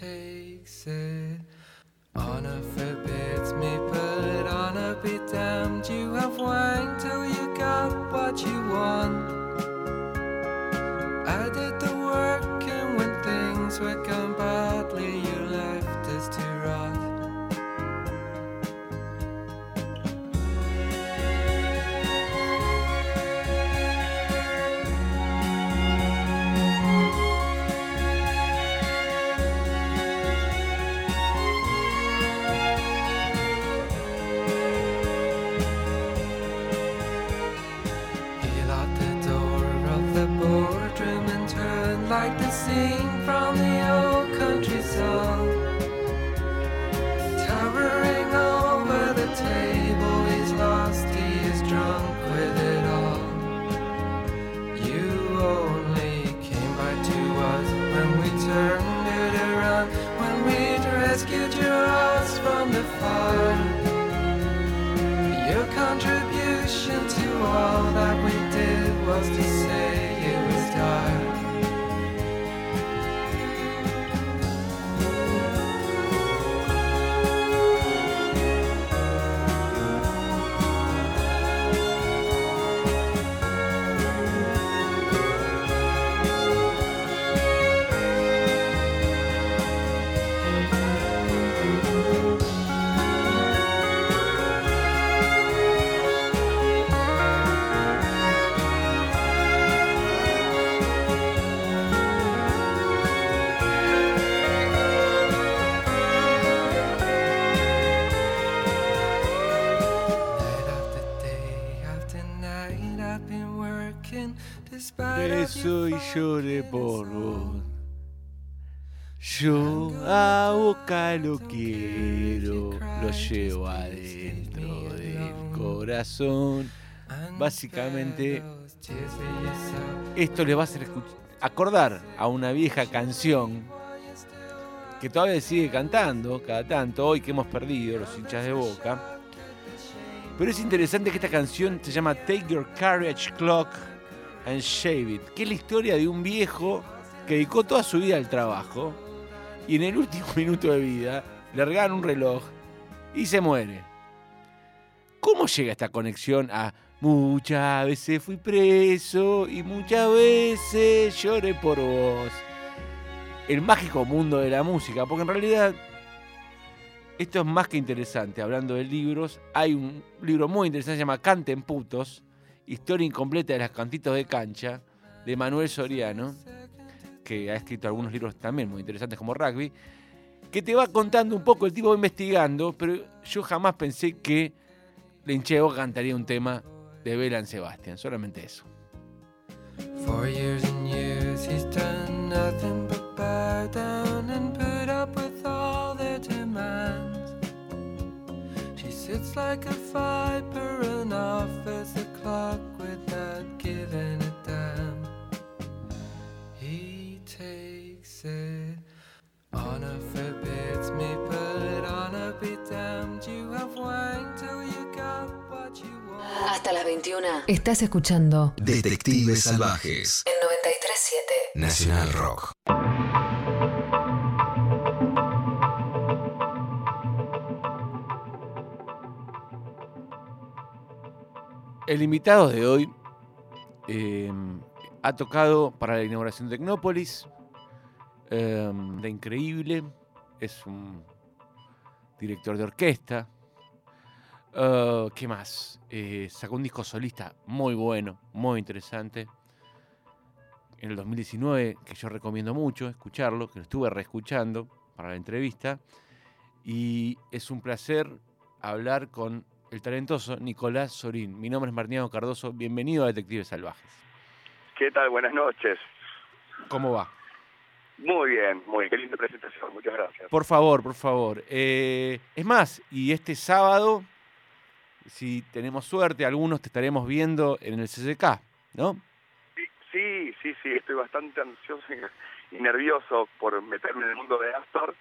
takes it. Honor forbids me, but honor be damned. You have whined till you got what you want. I did the work, and when things were gone you y lloré por. Yo a Boca lo quiero, lo llevo adentro del corazón. Básicamente. Esto les va a hacer acordar a una vieja canción que todavía sigue cantando cada tanto, hoy que hemos perdido los hinchas de Boca. Pero es interesante que esta canción se llama Take Your Carriage Clock and Shave It, que es la historia de un viejo que dedicó toda su vida al trabajo y en el último minuto de vida le regalan un reloj y se muere. ¿Cómo llega esta conexión a muchas veces fui preso y muchas veces lloré por vos? El mágico mundo de la música, porque en realidad esto es más que interesante. Hablando de libros, hay un libro muy interesante que se llama Canten Putos, historia incompleta de las cantitos de cancha, de Manuel Soriano, que ha escrito algunos libros también muy interesantes como Rugby, que te va contando un poco, el tipo va investigando, pero yo jamás pensé que Lincheo cantaría un tema de Belan Sebastián, solamente eso. For years and years he's done nothing but bow down and put up with all their demands. She sits like a viper and offers clock without giving a damn. He takes it. Honor forbids me, but honor be damned. You have whined till you got what you want. Hasta las 21 Estás escuchando Detectives Salvajes. en 937. Nacional Rock. El invitado de hoy eh, ha tocado para la inauguración de Tecnópolis, eh, de Increíble, es un director de orquesta. Eh, ¿Qué más? Eh, sacó un disco solista muy bueno, muy interesante. En el 2019, que yo recomiendo mucho escucharlo, que lo estuve reescuchando para la entrevista. Y es un placer hablar con el talentoso Nicolás Sorín. Mi nombre es Martiniano Cardoso. Bienvenido a Detectives Salvajes. ¿Qué tal? Buenas noches. ¿Cómo va? Muy bien, muy bien. Qué linda presentación. Muchas gracias. Por favor, por favor. Eh, es más, y este sábado si tenemos suerte, algunos te estaremos viendo en el CCK, ¿no? Sí, sí, sí, estoy bastante ansioso y, y nervioso por meterme en el mundo de Astor.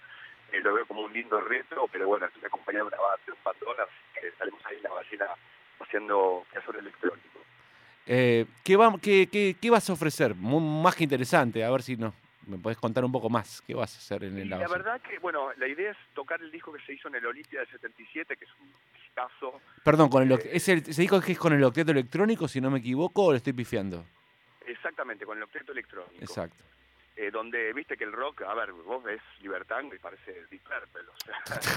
Eh, lo veo como un lindo reto, pero bueno, estoy acompañado de una base, un bandón, así que estaremos ahí en la ballena haciendo piazón electrónico. Eh, ¿qué, va- qué, qué- qué vas a ofrecer? Mu- más que interesante, a ver si no, me podés contar un poco más. ¿Qué vas a hacer en el la Base? verdad que, bueno, la idea es tocar el disco que se hizo en el Olimpia del 77, que es un discazo. Perdón, con el, eh, ¿es el, ¿se dijo que es con el octeto electrónico, si no me equivoco, o le estoy pifiando? Exactamente, con el octeto electrónico. Exacto. Eh, donde viste que el rock, a ver, vos ves Libertango y parece Deep Purple, o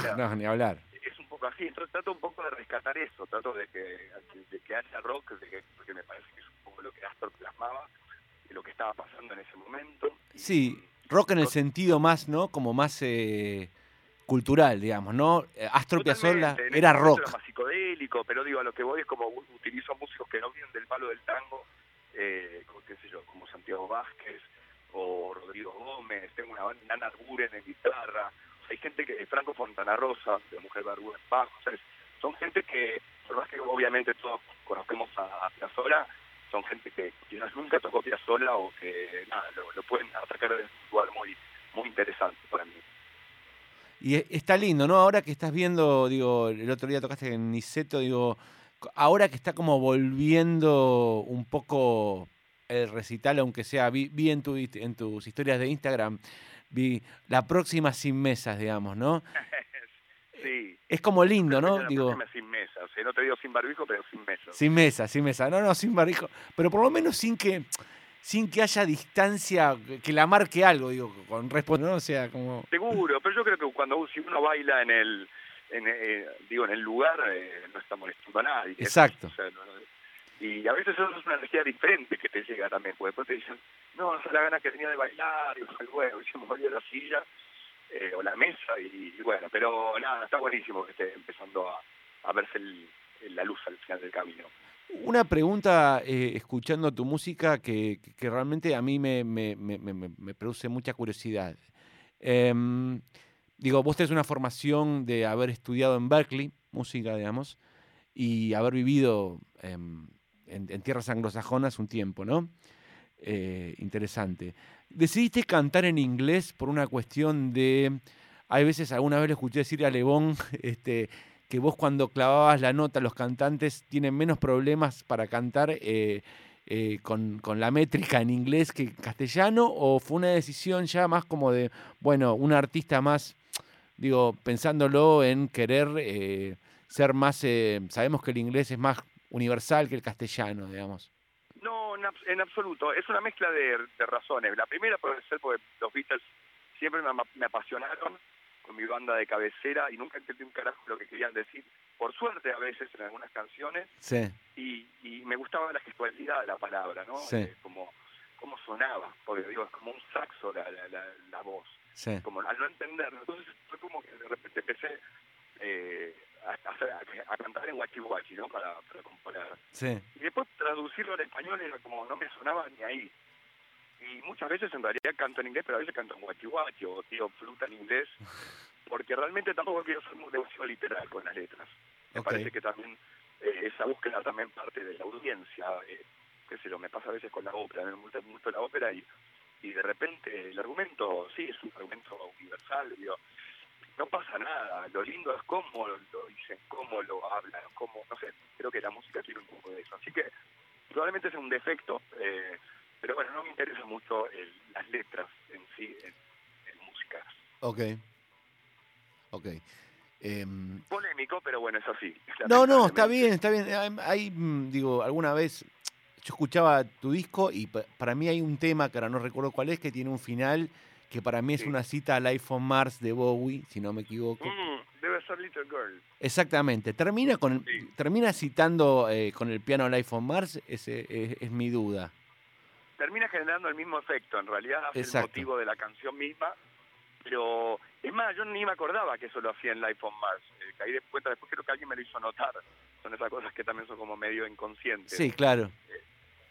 sea, No, ni hablar. es un poco así. Entonces trato un poco de rescatar eso, trato de que, de que haya rock, de que, porque me parece que es un poco lo que Astor plasmaba, y lo que estaba pasando en ese momento. Sí, rock en el sentido más, ¿no? Como más eh, cultural, digamos, ¿no? Eh, Astor Piazzolla era rock. Era más psicodélico, pero digo, a lo que voy es como utilizo músicos que no vienen del palo del tango, eh, como, qué sé yo, como Santiago Vázquez Rodrigo Gómez, tengo una banda, Nana Arburen en guitarra, hay gente que, Franco Fontana Rosa, de Mujer Barbuda en bajo, son gente que, por más que obviamente todos conocemos a, a son gente que quizás nunca tocó Piazzolla o que nada, lo, pueden atacar de un lugar muy, muy interesante para mí. Y e- está lindo, ¿no? Ahora que estás viendo, digo, el otro día tocaste en Niceto, digo, ahora que está como volviendo un poco el recital, aunque sea, vi, vi en, tu, en tus historias de Instagram, vi la próxima sin mesas, digamos, ¿no? Sí. Es como lindo, ¿no? La Digo, sin mesa, o sea, no te digo sin barbijo, pero sin mesa. sin mesa, sin mesa. No, no, sin barrijo. Pero por lo menos sin que, sin que haya distancia, que- la marque algo, digo, con respuesta, ¿no? O sea, como... Seguro, pero yo creo que cuando si uno baila en el, en, eh, digo, en el lugar, eh, no está molestando a nadie. Exacto. O sea, no- y a veces eso es una energía diferente que te llega también, porque después te dicen, no, esa es la gana que tenía de bailar, y bueno, y se movió la silla eh, o la mesa, y, bueno, pero nada, está buenísimo que esté empezando a, verse la luz al final del camino. Una pregunta, eh, escuchando tu música, que, que- realmente a mí me- me- me- me produce mucha curiosidad. Em, digo, vos tenés una formación de haber estudiado en Berkeley, música, digamos, y haber vivido em, en, en tierras anglosajonas un tiempo, ¿no? Eh, interesante. ¿Decidiste cantar en inglés por una cuestión de... Hay veces, alguna vez le escuché decir a Lebón, este, que vos cuando clavabas la nota, los cantantes tienen menos problemas para cantar eh, eh, con, con la métrica en inglés que en castellano, o fue una decisión ya más como de, bueno, un artista más, digo, pensándolo en querer ser más, sabemos que el inglés es más universal que el castellano, digamos. No, en, abs- en absoluto. Es una mezcla de, de razones. La primera puede ser porque los Beatles siempre me, me apasionaron con mi banda de cabecera y nunca entendí un carajo lo que querían decir. Por suerte, a veces en algunas canciones, Sí, y, y me gustaba la gestualidad de la palabra, ¿no? Sí. Eh, como, como sonaba, porque digo, es como un saxo la, la, la, la voz, sí. como al no entenderlo. Entonces fue como que de repente empecé eh, a, cantar en guachi guachi, ¿no? Para, para componer. Sí, Y después traducirlo al español era como no me sonaba ni ahí. Y muchas veces en realidad canto en inglés, pero a veces canto en guachi guachi o tío fruta en inglés, porque realmente tampoco quiero ser muy demasiado literal con las letras. Me parece que también eh, esa búsqueda también parte de la audiencia, eh, qué sé yo, me pasa a veces con la ópera, me gusta mucho la ópera y, y de repente el argumento, sí, es un argumento universal, digo, no pasa nada, lo lindo es cómo lo dicen, cómo lo hablan, cómo, no sé, creo que la música tiene un poco de eso, así que probablemente sea un defecto, eh, pero bueno, no me interesa mucho el- las letras en sí, en, en música. ok. Ok. Em, Polémico, pero bueno, es así. No, no, está bien, está bien. Hay, mm, digo, alguna vez yo escuchaba tu disco y pa- para mí hay un tema que ahora no recuerdo cuál es, que tiene un final que para mí es Sí. una cita al iPhone Mars de Bowie, si no me equivoco. Mm, debe ser Little Girl. Exactamente. Termina con el- Sí. termina citando eh, con el piano al iPhone Mars, ese es, es mi duda. termina generando el mismo efecto, en realidad es el Exacto. motivo de la canción misma, pero es más, yo ni me acordaba que eso lo hacía en Life on Mars, eh, caí de cuenta después creo que alguien me lo hizo notar, son esas cosas que también son como medio inconscientes, Sí, claro.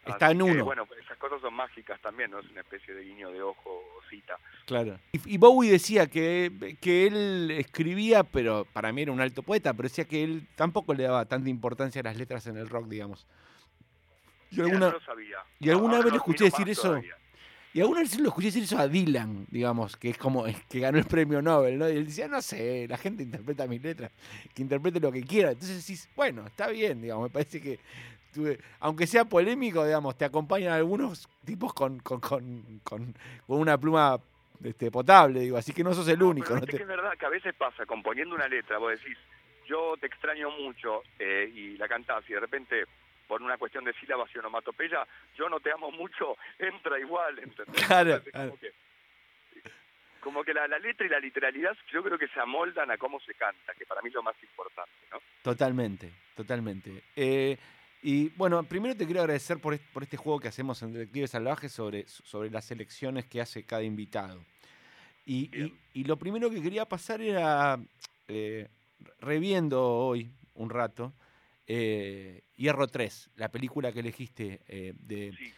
Está Así en que, uno. bueno, esas cosas son mágicas también, ¿no? Es una especie de guiño de ojo o cita. Claro. Y, y Bowie decía que, que él escribía, pero para mí era un alto poeta, pero decía que él tampoco le daba tanta importancia a las letras en el rock, digamos. Y alguna, no sabía. y alguna Ahora vez lo escuché decir eso. todavía. y alguna vez lo escuché decir eso a Dylan, digamos, que es como el que ganó el premio Nobel, ¿no? Y él decía, no sé, la gente interpreta mis letras, que interprete lo que quiera. Entonces decís, bueno, está bien, digamos, me parece que aunque sea polémico, digamos, te acompañan algunos tipos con, con, con, con- con una pluma este, potable, digo, así que no sos el No, único. ¿no? Te- que es verdad que a veces pasa, componiendo una letra, vos decís, yo te extraño mucho, eh, y la cantás, y de repente, por una cuestión de sílabas y onomatopeya, yo no te amo mucho, entra igual, ¿entendés? Claro, Entonces, claro. Como que, como que la, la letra y la literalidad yo creo que se amoldan a cómo se canta, que para mí es lo más importante, ¿no? Totalmente, totalmente. Eh, y bueno, primero te quiero agradecer por, por este juego que hacemos en Detectives Salvajes sobre, sobre las elecciones que hace cada invitado. Y, y- y lo primero que quería pasar era, eh, reviendo hoy un rato, eh, Hierro 3, la película que elegiste eh, de, Sí.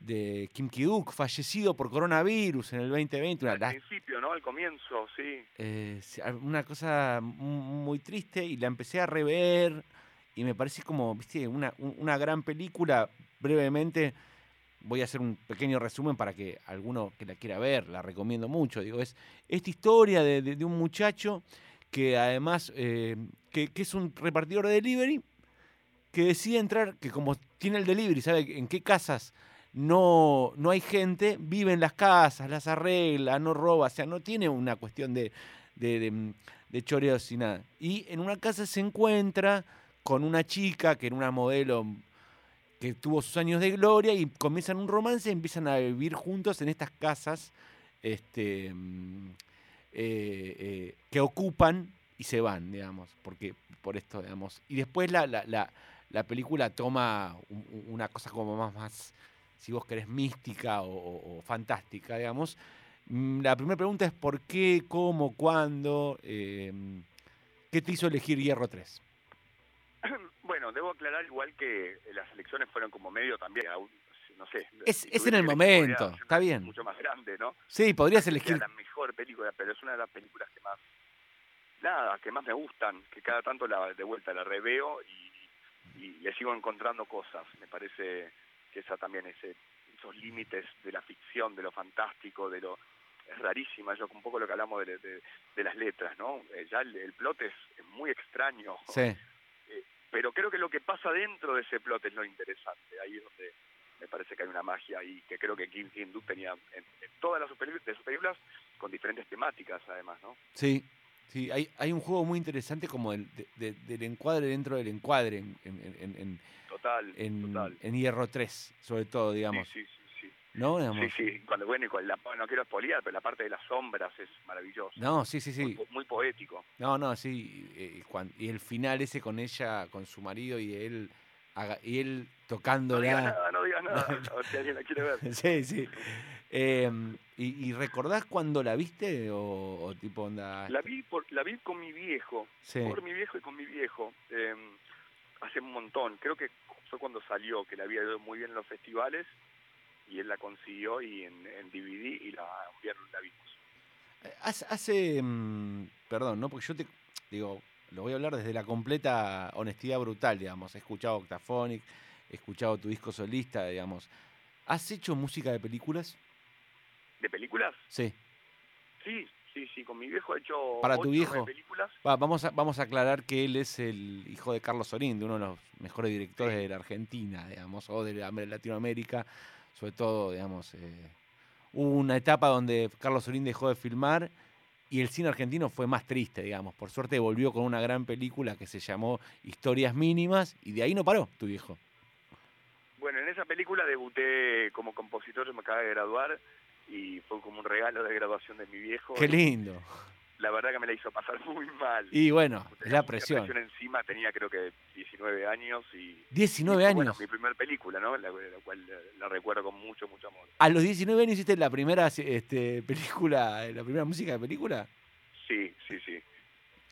de Kim Ki-duk, fallecido por coronavirus en el 2020. Una, Al lá- principio, ¿no? Al comienzo, sí. eh, una cosa mu- muy triste y la empecé a rever y me parece como, viste, una, un- una gran película. Brevemente voy a hacer un pequeño resumen para que alguno que la quiera ver, la recomiendo mucho. Digo, es esta historia de, de- un muchacho que además, eh, que, que es un repartidor de delivery, que decide entrar, que como tiene el delivery, sabe en qué casas no, no hay gente, vive en las casas, las arregla, no roba, o sea, no tiene una cuestión de, de, de, de choreos y nada. Y en una casa se encuentra con una chica que era una modelo que tuvo sus años de gloria y comienzan un romance y empiezan a vivir juntos en estas casas este, mm, eh, eh, que ocupan y se van, digamos, porque por esto, digamos. Y después la, la, la, la película toma un- un- una cosa como más, más si vos querés, mística o fantástica, digamos. Mm, La primera pregunta es por qué, cómo, cuándo, eh, qué te hizo elegir Hierro 3. Bueno, debo aclarar igual que las elecciones fueron como medio también, a un- no sé. Es- si es en el momento, está bien. Mucho más grande, ¿no? Sí, podrías elegir. la mejor película, pero es una de las películas que más, nada, que más me gustan, que cada tanto la de vuelta la reveo y, y le sigo encontrando cosas. Me parece que esa también, ese, esos límites de la ficción, de lo fantástico, de lo... Es rarísima, yo un poco lo que hablamos de, de- de las letras, ¿no? Eh, ya el, el plot es, es muy extraño, Sí, pero creo que lo que pasa dentro de ese plot es lo interesante. Ahí es donde me parece que hay una magia y que creo que Kim Jin-duk tenía en, en todas las de sus películas con diferentes temáticas además, ¿no? sí. Sí, hay, hay un juego muy interesante como el, de- de- del encuadre dentro del encuadre en, en, en- en- Total, en- total. en Hierro 3, sobre todo, digamos. Sí, sí. ¿No? Sí, Digamos. sí, cuando bueno, y con la, no quiero espoliar, pero la parte de las sombras es maravillosa. No, sí, sí, Muy, sí. po- muy poético. No, no, sí. eh, cuan- y el final ese con ella, con su marido y él, y él No digas tocándola. nada, no digas nada, a ver si alguien la quiere ver. Sí, sí. Eh, y, y recordás cuando la viste o, o tipo onda? La vi, por, la vi con mi viejo, Sí. por mi viejo y con mi viejo, eh, hace un montón. Creo que fue cuando salió, que le había ido muy bien en los festivales, y él la consiguió y en, en DVD y la, la vimos. Eh, Hace, hace, mm, perdón, ¿no? Porque yo te digo, lo voy a hablar desde la completa honestidad brutal, digamos. He escuchado Octaphonic, he escuchado tu disco solista, digamos. ¿Has hecho música de películas? ¿De películas? Sí. Sí, sí, sí, con mi viejo he hecho Para tu viejo. películas. Va, vamos, a, vamos a aclarar que él es el hijo de Carlos Sorín, de uno de los mejores directores de la Argentina, digamos, o de la- Latinoamérica, sobre todo, digamos. eh, hubo una etapa donde Carlos Sorín dejó de filmar y el cine argentino fue más triste, digamos. Por suerte volvió con una gran película que se llamó Historias Mínimas y de ahí no paró tu viejo. Bueno, en esa película debuté como compositor, yo me acabé de graduar y fue como un regalo de graduación de mi viejo. Qué lindo. La verdad que me la hizo pasar muy mal. Y bueno, es Tenía la mucha presión. encima, tenía creo que 19 años y... 19 y fue, años. Bueno, mi primer película, ¿no? La, la cual eh, la recuerdo con mucho, mucho amor. A los 19 años hiciste la primera este, película, la primera música de película. Sí, sí, sí.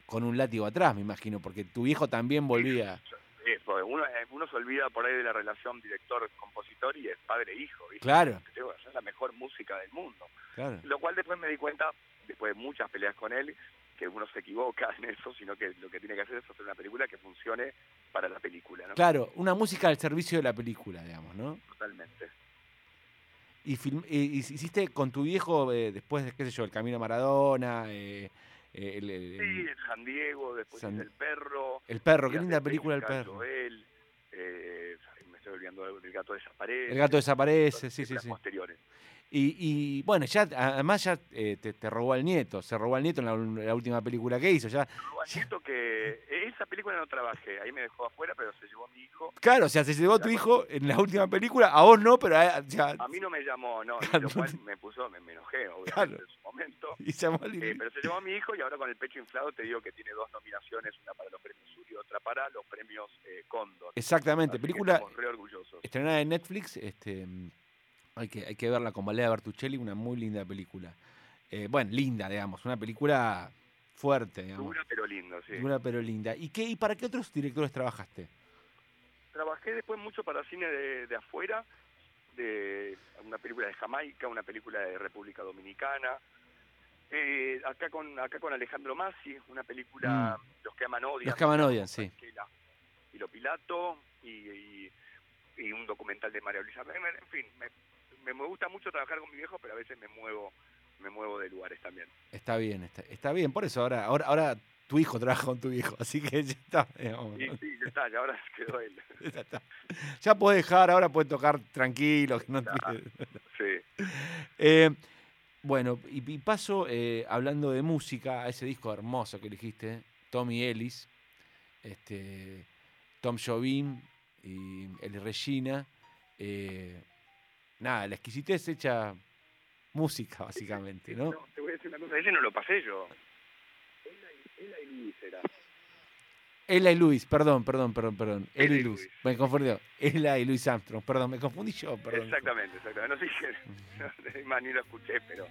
con un látigo atrás, me imagino, porque tu viejo también volvía. Eh, uno, eh, uno se olvida por ahí de la relación director-compositor y es padre-hijo, ¿viste? Claro, hacer la mejor música del mundo. claro. Lo cual después me di cuenta, después de muchas peleas con él, que uno se equivoca en eso, sino que lo que tiene que hacer es hacer una película que funcione para la película, ¿no? Claro, una música al servicio de la película, digamos, ¿no? Totalmente. Y, film- y- hiciste con tu viejo, eh, después de, qué sé yo, El Camino a Maradona, eh, eh, el, el- Sí, el San Diego, después San- El Perro. El Perro, qué linda película El Perro. Eh, me estoy olvidando del gato desaparece. El gato desaparece, sí, sí, sí. posteriores. Y, y, bueno, ya además ya eh, te, te robó al nieto, se robó al nieto en la, última película que hizo. Ya, Luego admito que esa película no trabajé, ahí me dejó afuera, pero se llevó a mi hijo. claro, o sea, se llevó a tu hijo en la última película, a vos no, pero a, ya, A mí no me llamó, no, y Claro. lo cual me puso, me, me enojé, obviamente, Claro. en su momento. y al- Eh, pero se llevó a mi hijo y ahora con el pecho inflado te digo que tiene dos nominaciones, una para los premios Sur y otra para los premios eh, Cóndor. Exactamente, Así película estamos re orgullosos. estrenada en Netflix, este, hay, que, hay que verla con Valera Bertuccelli, una muy linda película. Eh, bueno, linda, digamos, una película fuerte, digamos. Dura pero lindo, sí. Dura pero linda. ¿Y, qué, ¿Y para qué otros directores trabajaste? Trabajé después mucho para cine de, de afuera, de una película de Jamaica, una película de República Dominicana. Eh, acá con acá con Alejandro Massi, una película Los que aman odian. Mm. Los que aman odian, sí. Y lo Pilato y, y, y un documental de María Luisa Bremer. En fin, me, me, me gusta mucho trabajar con mi viejo, pero a veces me muevo me muevo de lugares también. Está bien, está, está bien. Por eso ahora, ahora, ahora tu hijo trabaja con tu viejo, así que ya está. digamos, ¿no? sí, ya está, y ahora quedó él. Ya está. Ya puede dejar, ahora puede tocar tranquilo. que no Sí. Eh, bueno, y, y paso eh, hablando de música a ese disco hermoso que elegiste, Tommy Ellis, este, Tom Jobim y Eli Regina. eh, nada, la exquisitez hecha música, básicamente, ¿no? No, te voy a decir una cosa, ese no lo pasé yo. Ella y, Luis era. Ella y Luis, perdón, perdón, perdón, perdón. Ella y Luis. Luis. Me confundió. Ella y Luis Armstrong, perdón, me confundí yo, perdón. Exactamente, exactamente. No sé si no, ni lo escuché, pero.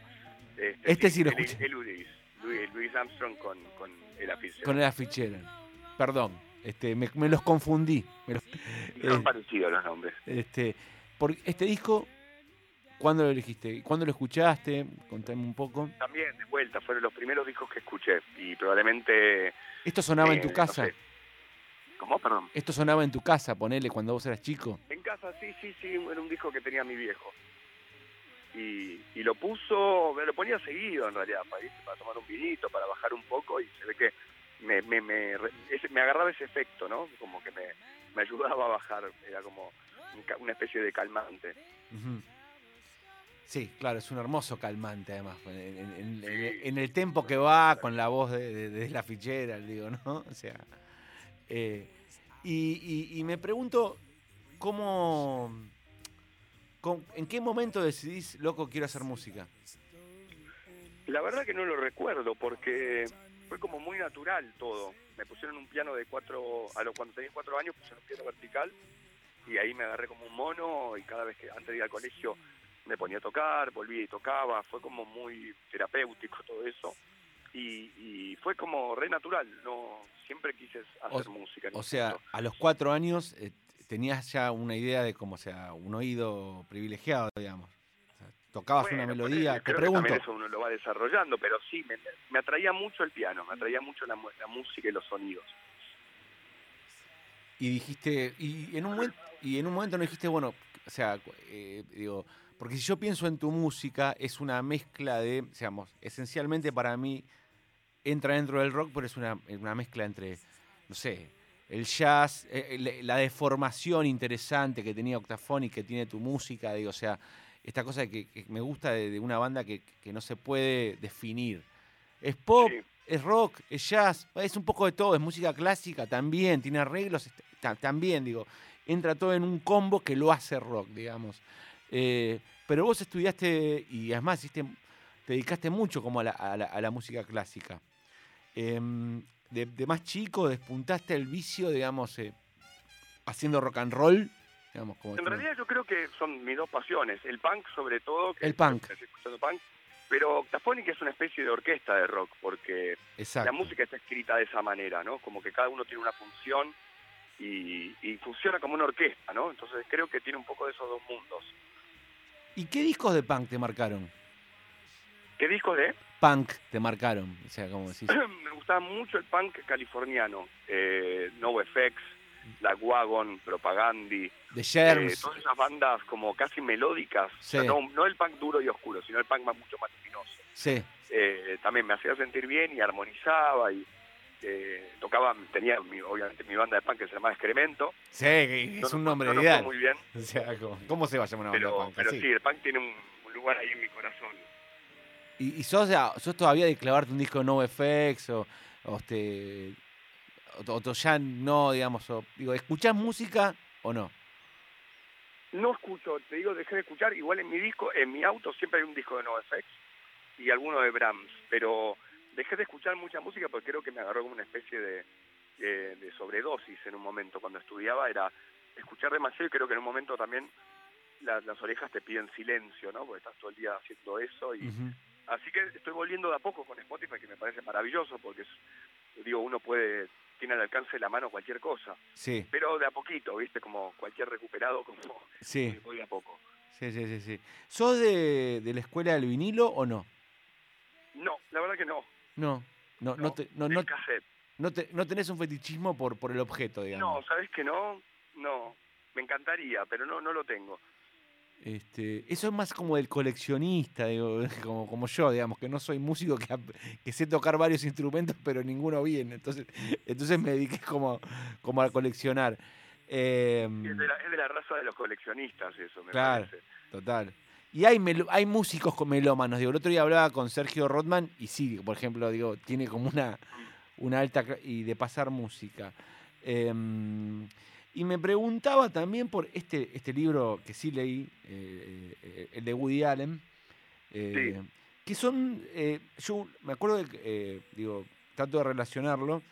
Este, Este sí lo el- escuché. el Luis, Luis, Luis Armstrong con, con el afiche. Con el Fitzgerald. Perdón, este, me, me los confundí. me los- Son eh, parecidos los nombres. Este, por este disco, ¿cuándo lo elegiste? ¿Cuándo lo escuchaste? Contame un poco. También, de vuelta, fueron los primeros discos que escuché. Y probablemente. ¿Esto sonaba en eh, tu no casa? sé. ¿Cómo? Perdón. ¿Esto sonaba en tu casa, ponele, cuando vos eras chico? En casa, sí, sí, sí, era un disco que tenía mi viejo. Y, y lo puso, me lo ponía seguido en realidad, para, irse, para tomar un vinito, para bajar un poco, y se ve que me, me, me, ese- me agarraba ese efecto, ¿no? Como que me, me ayudaba a bajar, era como una especie de calmante. Ujú. Sí, claro, es un hermoso calmante además, en, en- Sí. el tempo que va con la voz de, de- de la fichera, digo, ¿no? O sea, eh, y, y- y me pregunto, ¿cómo, cómo- en qué momento decidís, loco, quiero hacer música? La verdad que no lo recuerdo porque fue como muy natural todo. Me pusieron un piano de cuatro, a los cuando tenía cuatro años pusieron un piano vertical y ahí me agarré como un mono y cada vez que antes de ir al colegio me ponía a tocar, volvía y tocaba, fue como muy terapéutico todo eso y, y fue como re natural, no siempre quise hacer O- música. O sea, a los cuatro años eh, tenías ya una idea de cómo, sea, un oído privilegiado, digamos. O sea, tocabas una melodía, ponele, te que pregunto. eso uno lo va desarrollando, pero sí, me, me atraía mucho el piano, me atraía mucho la, música y los sonidos. Y dijiste, y en un momento, y en un momento no dijiste, bueno, o sea, eh, digo, porque si yo pienso en tu música, es una mezcla de, digamos, esencialmente para mí entra dentro del rock, pero es una, una mezcla entre, no sé, el jazz, eh, el- la deformación interesante que tenía Octafonic, que tiene tu música, digo, o sea, esta cosa que, que me gusta de, de una banda que, que no se puede definir. Es pop, Sí. es rock, es jazz, es un poco de todo, es música clásica también, tiene arreglos también, digo, entra todo en un combo que lo hace rock, digamos. Eh, pero vos estudiaste y además hiciste- te dedicaste mucho como a la, a la- a la música clásica. Em, de, de más chico despuntaste el vicio, digamos, eh, haciendo rock and roll, digamos, como En realidad yo creo que son mis dos pasiones, el punk sobre todo, que El punk. escuchando pero Octafonic es una especie de orquesta de rock, porque exacto. la música está escrita de esa manera, ¿no? Como que cada uno tiene una función y, y funciona como una orquesta, ¿no? Entonces creo que tiene un poco de esos dos mundos. ¿Y qué discos de punk te marcaron? ¿Qué discos de? Punk te marcaron, o sea, como decís. me gustaba mucho el punk californiano, eh, NoFX, La Wagon, Propagandi, The eh, Germs. todas esas bandas como casi melódicas, O sea, no, no el punk duro y oscuro, sino el punk más, mucho más luminoso. Sí, Eh, también me hacía sentir bien y armonizaba y eh, tocaba, tenía mi- obviamente mi banda de punk que se llamaba Excremento. sí, No es un nombre no ideal. muy bien, O sea, ¿cómo, se va a llamar una banda pero, punk? pero sí, el punk tiene un, un lugar ahí en mi corazón. ¿Y, y sos, sos todavía de clavarte un disco de NoFX o, o, este, o, o ya no, digamos, o, digo, ¿escuchás música o no? No escucho, te digo, dejé de escuchar. Igual en mi disco, en mi auto siempre hay un disco de NoFX y alguno de Brahms, pero dejé de escuchar mucha música porque creo que me agarró como una especie de, de, de sobredosis en un momento. Cuando estudiaba era escuchar demasiado y creo que en un momento también la- las orejas te piden silencio, ¿no? Porque estás todo el día haciendo eso y así que estoy volviendo de a poco con Spotify que me parece maravilloso porque es, digo uno puede tiene al alcance de la mano cualquier cosa, Sí, pero de a poquito, ¿viste? Como cualquier recuperado como sí, voy de a poco. sí, sí, sí, sí. ¿Sos de, de la escuela del vinilo o no? No, la verdad que no. No, no, no, No, te- no, no, no te- no tenés un fetichismo por, por el objeto, No, digamos. ¿sabes que no? No, me encantaría, pero no no lo tengo. Este, eso es más como del coleccionista, digo, como, como yo, digamos, que no soy músico, que, que sé tocar varios instrumentos, pero ninguno bien. Entonces, entonces me dediqué como, como a coleccionar. Em, Y es, de la, es de la raza de los coleccionistas eso, me Claro. parece. Total. Y hay, hay músicos con melómanos. Digo, el otro día hablaba con Sergio Rodman y sí, por ejemplo, digo, tiene como una, una alta y de pasar música. Em, y me preguntaba también por este, este libro que sí leí, eh, eh, el de Woody Allen, eh, que son, yo me acuerdo, de, digo, trato de relacionarlo,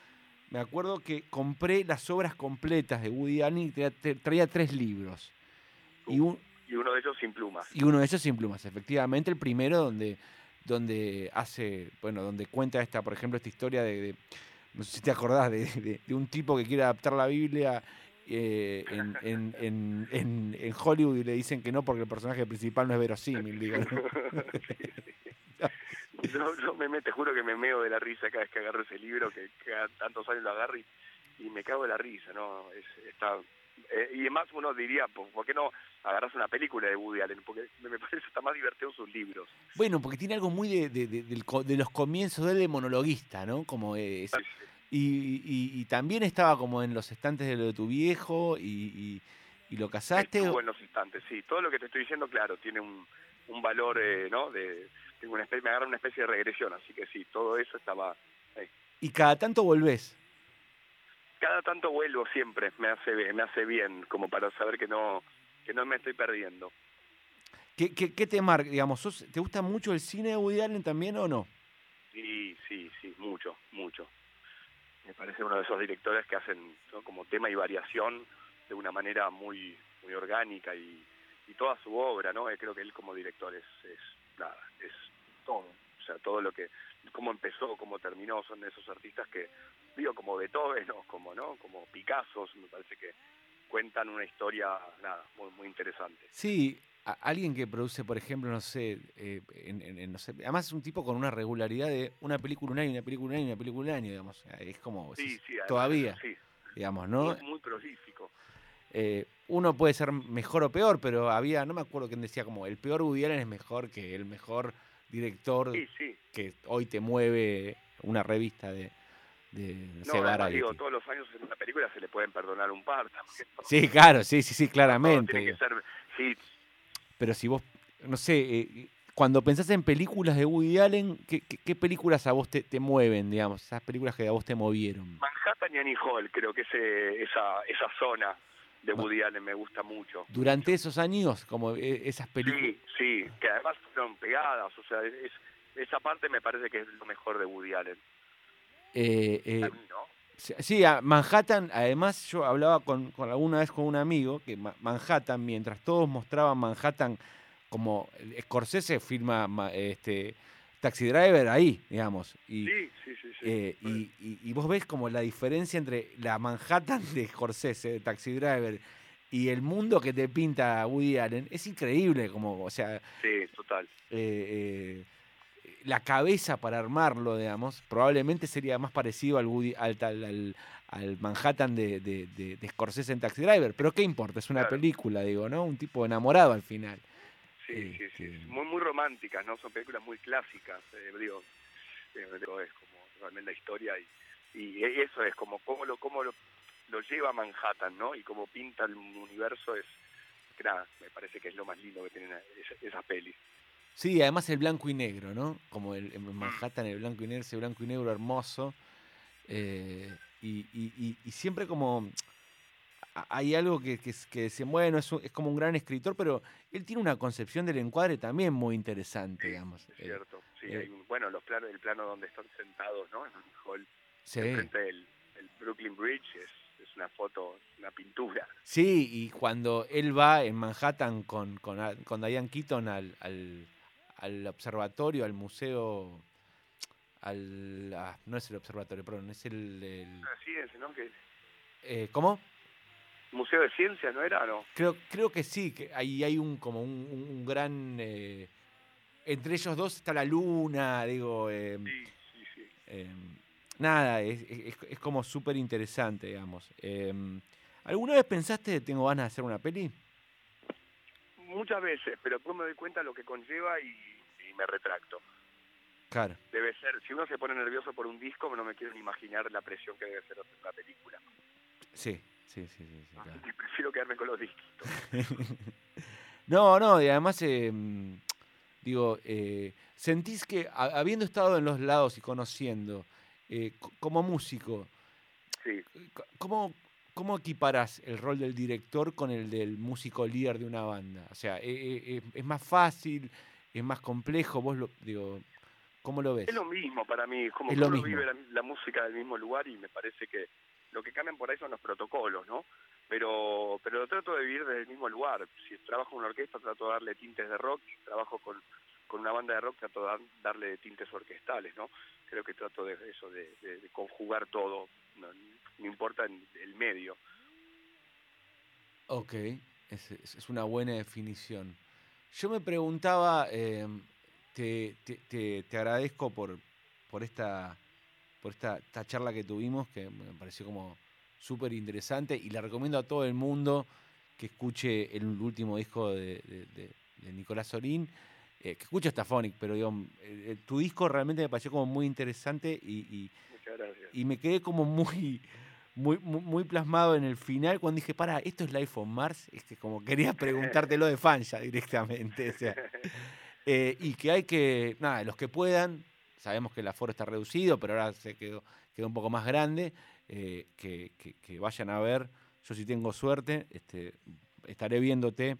me acuerdo que compré las obras completas de Woody Allen y traía, traía tres libros. Y un, Y uno de ellos sin plumas. y uno de ellos sin plumas, efectivamente, el primero donde, donde hace, bueno, donde cuenta esta, por ejemplo, esta historia de, de- no sé si te acordás, de, de- de un tipo que quiere adaptar la Biblia eh, en, en- en- Hollywood y le dicen que no porque el personaje principal no es verosímil, digo. ¿no? Yo, yo me, te juro que me meo de la risa cada vez que agarro ese libro, que, que a tantos años lo agarro y, y me cago de la risa, ¿no? Es, está, eh, y además uno diría, ¿por, qué no agarras una película de Woody Allen? Porque me parece está más divertido sus libros. Bueno, porque tiene algo muy de, de- de- de los comienzos de él de monologuista, ¿no? Como es- y, y- y también estaba como en los estantes de lo de tu viejo y, y- y lo casaste. Estuvo en los instantes, sí. Todo lo que te estoy diciendo, claro, tiene un, un valor, eh, ¿no? De, tengo una especie, me agarra una especie de regresión, así que sí, todo eso estaba... Y cada tanto volvés. Cada tanto vuelvo siempre, me hace, bien- me hace bien, como para saber que no que no me estoy perdiendo. ¿Qué, qué, qué te marca? Digamos, sos- ¿te gusta mucho el cine de Woody Allen también o no? Sí, sí, sí, mucho, mucho. Me parece uno de esos directores que hacen ¿no? como tema y variación de una manera muy muy orgánica y, y toda su obra, ¿no? Eh, Creo que él como director es, es nada, es todo. O sea, todo lo que, cómo empezó, cómo terminó, son esos artistas que, digo, como Beethoven o como, ¿no? Como Picasso, me parece que cuentan una historia, nada, muy, muy interesante. Sí, alguien que produce, por ejemplo, no sé, eh, en- no sé, además es un tipo con una regularidad de una película un año, una película un año, una película un año, digamos. Es como, Sí, es- sí, además, todavía, Sí, digamos, ¿no? muy, muy prolífico. Eh, uno puede ser mejor o peor, pero había, no me acuerdo quién decía como, el peor Woody Allen es mejor que el mejor director que hoy te mueve una revista de, de no además, Variety. digo, todos los años en una película se le pueden perdonar un par también. ¿no? Sí, claro, sí, sí, sí, claramente. tiene que ser, sí, Pero si vos, no sé, eh, cuando pensás en películas de Woody Allen, ¿qué, qué- qué películas a vos te, te mueven, digamos? Esas películas que a vos te movieron. Manhattan y Annie Hall, creo que ese, esa, esa zona de Woody Allen me gusta mucho. Durante esos años, como eh, esas películas. Sí, sí, que además fueron pegadas, o sea, es, esa parte me parece que es lo mejor de Woody Allen. Eh, eh. Sí, a Manhattan, además yo hablaba con, con alguna vez con un amigo que Ma- Manhattan, mientras todos mostraban Manhattan como Scorsese filma ma- este, Taxi Driver ahí, digamos. Y, Sí, sí, sí. sí. eh, y, y- y vos ves como la diferencia entre la Manhattan de Scorsese, de Taxi Driver, y el mundo que te pinta Woody Allen. Es increíble, como, o sea, Sí, total. eh, eh, la cabeza para armarlo, digamos, probablemente sería más parecido al, Woody, al, al- Manhattan de, de, de- de Scorsese en Taxi Driver. Pero qué importa, es una Claro. película, digo, ¿no? Un tipo enamorado al final. Sí, sí, sí. Este- Muy, muy románticas, ¿no? Son películas muy clásicas, eh, digo, eh, digo, es como realmente la historia y, y eso es como cómo lo, cómo lo, lo lleva Manhattan, ¿no? Y cómo pinta el universo es, nada, me parece que es lo más lindo que tienen esas, esas pelis. Sí, además el blanco y negro, ¿no? Como el, en Manhattan, el blanco y negro, ese blanco y negro hermoso. eh, y, y- y- y siempre como hay algo que, que, que decían, bueno, es, un- es como un gran escritor, pero él tiene una concepción del encuadre también muy interesante, Sí, digamos. Es eh, cierto, sí, eh. hay un- bueno, los planos, el plano donde están sentados, ¿no? En un hall, sí. enfrente del el Brooklyn Bridge, es, es una foto, una pintura. Sí, y cuando él va en Manhattan con, con, con Diane Keaton al, al, al observatorio, al museo, al, ah, no es el observatorio, perdón, es el... el- La ciencia, ¿no? Que, eh, ¿Cómo? Museo de Ciencia, ¿no era? No. Creo, creo que sí, que ahí hay un como un, un- un gran... eh, entre ellos dos está la luna, digo... em, Sí, sí, sí. em, nada, es, es- es como súper interesante, digamos. Em, ¿Alguna vez pensaste tengo ganas de hacer una peli? Muchas veces, pero después me doy cuenta de lo que conlleva y, y me retracto. Claro. Debe ser, si uno se pone nervioso por un disco, no me quiero ni imaginar la presión que debe ser hacer una película. Sí, sí, sí, sí, sí, claro. Prefiero quedarme con los disquitos. No, no, y además, eh, mm, digo, eh, sentís que habiendo estado en los lados y conociendo, eh, co- como músico, Sí, eh, ¿cómo, ¿cómo equiparás el rol del director con el del músico líder de una banda? O sea, eh, eh, eh, ¿es más fácil? ¿Es más complejo? ¿Vos lo, digo, cómo lo ves? es lo mismo para mí, es como Es lo mismo. vive la, la música del mismo lugar y me parece que lo que cambian por ahí son los protocolos, ¿no? Pero pero lo trato de vivir desde el mismo lugar. Si trabajo en una orquesta, trato de darle tintes de rock. Si trabajo con, con una banda de rock, trato de dar- darle tintes orquestales, ¿no? Creo que trato de eso, de, conjugar todo, no, no importa el medio. Ok, es, es- una buena definición. Yo me preguntaba, eh, te, te- te- te agradezco por, por, esta, por esta, esta charla que tuvimos, que me pareció como súper interesante y le recomiendo a todo el mundo que escuche el último disco de, de- de- de Nicolás Sorín, eh, que Staphonic, pero digo, eh, eh, tu disco realmente me pareció como muy interesante y- y, me quedé como muy, muy, muy, muy plasmado en el final cuando dije, para, esto es Life on Mars, es que como quería preguntártelo de fan ya directamente, o sea, eh, y que hay que, nada, los que puedan, sabemos que el aforo está reducido, pero ahora se quedó, quedó un poco más grande, que, que- que vayan a ver, yo si tengo suerte, este, estaré viéndote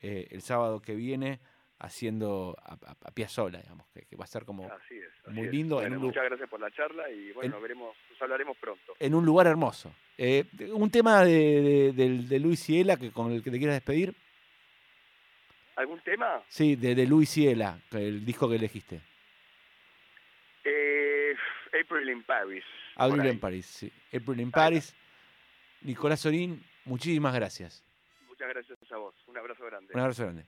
el sábado que viene haciendo a, a, a Piazzolla, digamos, que, que va a ser como Así es. así muy lindo en un muchas gracias por la charla y bueno, veremos, nos hablaremos pronto. en un lugar hermoso. Eh, un tema de, de, del- de Luis Ciela que con el que te quieras despedir. ¿Algún tema? Sí, de, de Luis Ciela, el disco que elegiste. Eh, April in Paris. en París, sí. April in Paris. Nicolás Sorín, muchísimas gracias. Muchas gracias a vos. Un abrazo grande. Un abrazo grande.